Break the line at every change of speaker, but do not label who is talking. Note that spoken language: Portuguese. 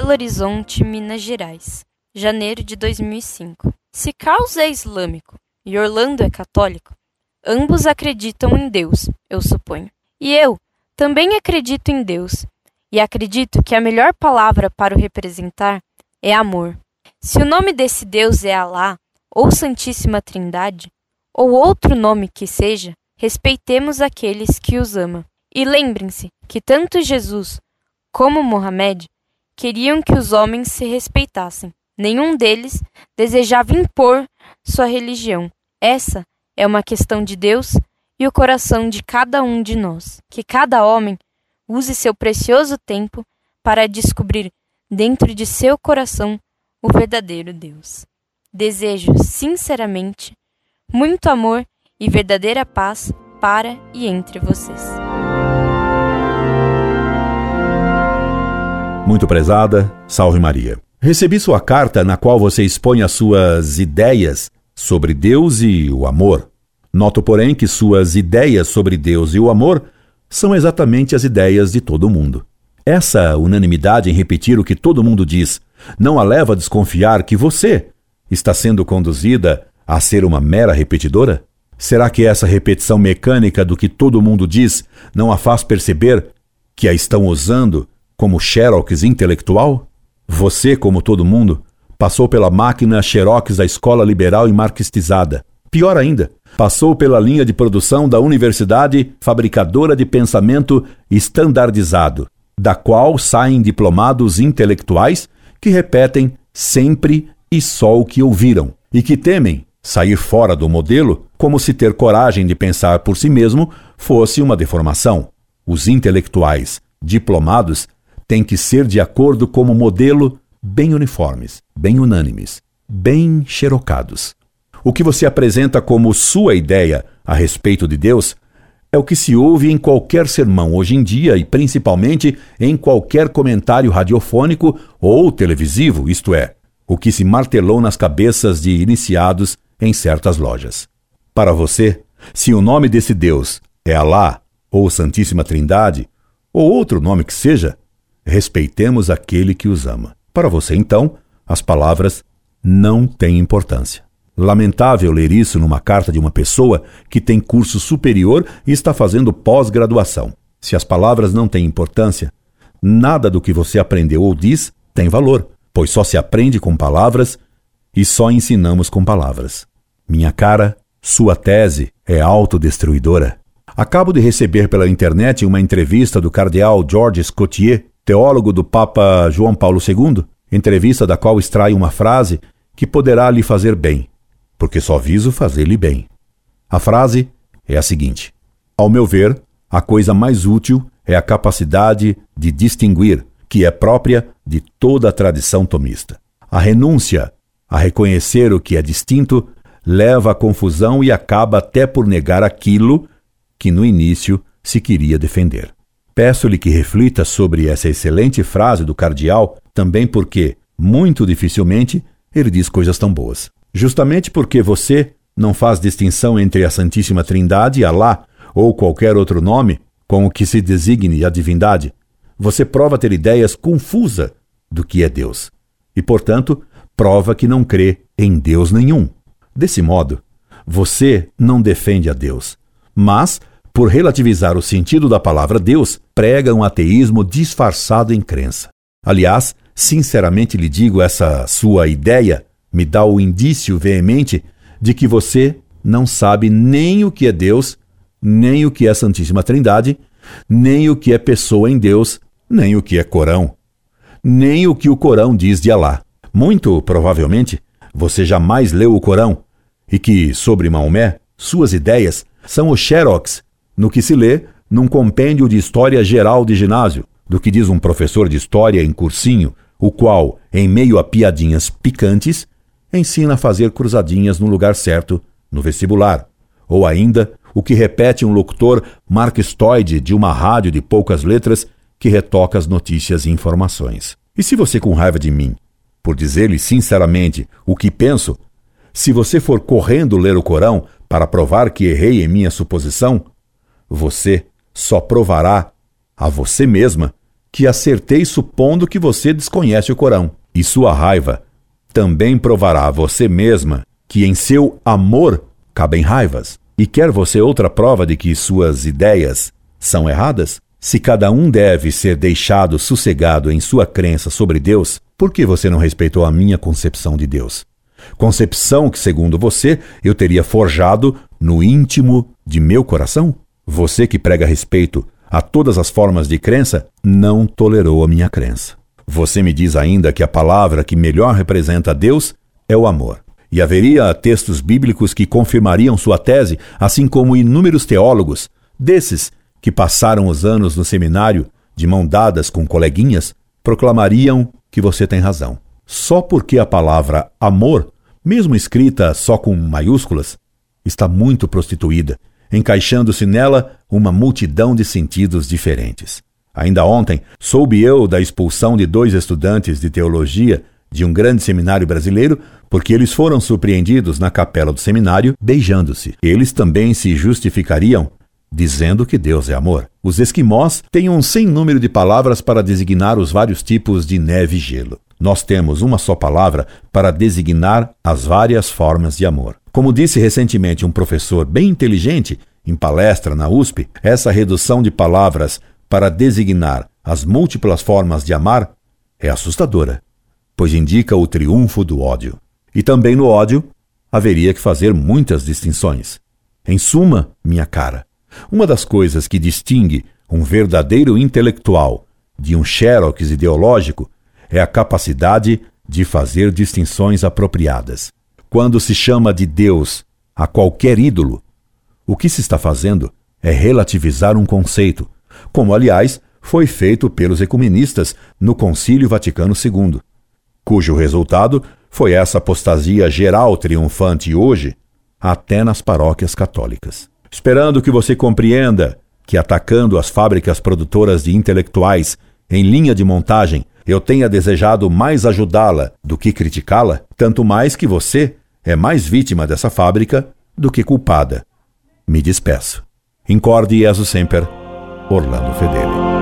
Belo Horizonte, Minas Gerais, janeiro de 2005. Se Carlos é islâmico e Orlando é católico, ambos acreditam em Deus, eu suponho. E eu também acredito em Deus, e acredito que a melhor palavra para o representar é amor. Se o nome desse Deus é Alá, ou Santíssima Trindade, ou outro nome que seja, respeitemos aqueles que os ama. E lembrem-se que tanto Jesus como Mohamed queriam que os homens se respeitassem. Nenhum deles desejava impor sua religião. Essa é uma questão de Deus e o coração de cada um de nós. Que cada homem use seu precioso tempo para descobrir dentro de seu coração o verdadeiro Deus. Desejo, sinceramente, muito amor e verdadeira paz para e entre vocês.
Muito prezada, salve Maria. Recebi sua carta na qual você expõe as suas ideias sobre Deus e o amor. Noto, porém, que suas ideias sobre Deus e o amor são exatamente as ideias de todo mundo. Essa unanimidade em repetir o que todo mundo diz não a leva a desconfiar que você está sendo conduzida a ser uma mera repetidora? Será que essa repetição mecânica do que todo mundo diz não a faz perceber que a estão usando como xerox intelectual? Você, como todo mundo, passou pela máquina xerox da escola liberal e marxistizada. Pior ainda, passou pela linha de produção da universidade fabricadora de pensamento estandardizado, da qual saem diplomados intelectuais que repetem sempre e só o que ouviram, e que temem sair fora do modelo como se ter coragem de pensar por si mesmo fosse uma deformação. Os intelectuais diplomados têm que ser de acordo com o modelo bem uniformes, bem unânimes, bem xerocados. O que você apresenta como sua ideia a respeito de Deus é o que se ouve em qualquer sermão hoje em dia e principalmente em qualquer comentário radiofônico ou televisivo, isto é, o que se martelou nas cabeças de iniciados em certas lojas. Para você, se o nome desse Deus é Alá ou Santíssima Trindade, ou outro nome que seja, respeitemos aquele que os ama. Para você, então, as palavras não têm importância. Lamentável ler isso numa carta de uma pessoa que tem curso superior e está fazendo pós-graduação. Se as palavras não têm importância, nada do que você aprendeu ou diz tem valor, pois só se aprende com palavras e só ensinamos com palavras. Minha cara, sua tese é autodestruidora. Acabo de receber pela internet uma entrevista do cardeal George Scotier, teólogo do Papa João Paulo II, entrevista da qual extrai uma frase que poderá lhe fazer bem, porque só viso fazer-lhe bem. A frase é a seguinte: Ao meu ver, a coisa mais útil é a capacidade de distinguir, que é própria de toda a tradição tomista. A renúncia a reconhecer o que é distinto leva à confusão e acaba até por negar aquilo que no início se queria defender. Peço-lhe que reflita sobre essa excelente frase do cardeal, também porque, muito dificilmente, ele diz coisas tão boas. Justamente porque você não faz distinção entre a Santíssima Trindade, Alá ou qualquer outro nome com o que se designe a divindade, você prova ter ideias confusas do que é Deus. E, portanto, prova que não crê em Deus nenhum. Desse modo, você não defende a Deus, mas, por relativizar o sentido da palavra Deus, prega um ateísmo disfarçado em crença. Aliás, sinceramente lhe digo, essa sua ideia me dá o indício veemente de que você não sabe nem o que é Deus, nem o que é Santíssima Trindade, nem o que é pessoa em Deus, nem o que é Corão, nem o que o Corão diz de Alá. Muito provavelmente, você jamais leu o Corão e que, sobre Maomé, suas ideias são o xerox no que se lê num compêndio de história geral de ginásio, do que diz um professor de história em cursinho, o qual, em meio a piadinhas picantes, ensina a fazer cruzadinhas no lugar certo no vestibular, ou ainda o que repete um locutor marxistoide de uma rádio de poucas letras que retoca as notícias e informações. E se você com raiva de mim por dizer-lhe sinceramente o que penso, se você for correndo ler o Corão para provar que errei em minha suposição, você só provará a você mesma que acertei supondo que você desconhece o Corão. E sua raiva também provará a você mesma que em seu amor cabem raivas. E quer você outra prova de que suas ideias são erradas? Se cada um deve ser deixado sossegado em sua crença sobre Deus, por que você não respeitou a minha concepção de Deus? Concepção que, segundo você, eu teria forjado no íntimo de meu coração? Você que prega respeito a todas as formas de crença, não tolerou a minha crença. Você me diz ainda que a palavra que melhor representa Deus é o amor. E haveria textos bíblicos que confirmariam sua tese, assim como inúmeros teólogos, desses que passaram os anos no seminário de mão dadas com coleguinhas, proclamariam que você tem razão. Só porque a palavra amor, mesmo escrita só com maiúsculas, está muito prostituída, encaixando-se nela uma multidão de sentidos diferentes. Ainda ontem, soube eu da expulsão de dois estudantes de teologia de um grande seminário brasileiro porque eles foram surpreendidos na capela do seminário beijando-se. Eles também se justificariam dizendo que Deus é amor. Os esquimós têm um sem número de palavras para designar os vários tipos de neve e gelo. Nós temos uma só palavra para designar as várias formas de amor. Como disse recentemente um professor bem inteligente em palestra na USP, essa redução de palavras para designar as múltiplas formas de amar é assustadora, pois indica o triunfo do ódio. E também no ódio haveria que fazer muitas distinções. Em suma, minha cara, uma das coisas que distingue um verdadeiro intelectual de um xerox ideológico é a capacidade de fazer distinções apropriadas. Quando se chama de Deus a qualquer ídolo, o que se está fazendo é relativizar um conceito, como, aliás, foi feito pelos ecumenistas no Concílio Vaticano II, cujo resultado foi essa apostasia geral triunfante hoje até nas paróquias católicas. Esperando que você compreenda que atacando as fábricas produtoras de intelectuais em linha de montagem, eu tenha desejado mais ajudá-la do que criticá-la, tanto mais que você é mais vítima dessa fábrica do que culpada. Me despeço. Incorde Jesus Semper, Orlando Fedeli.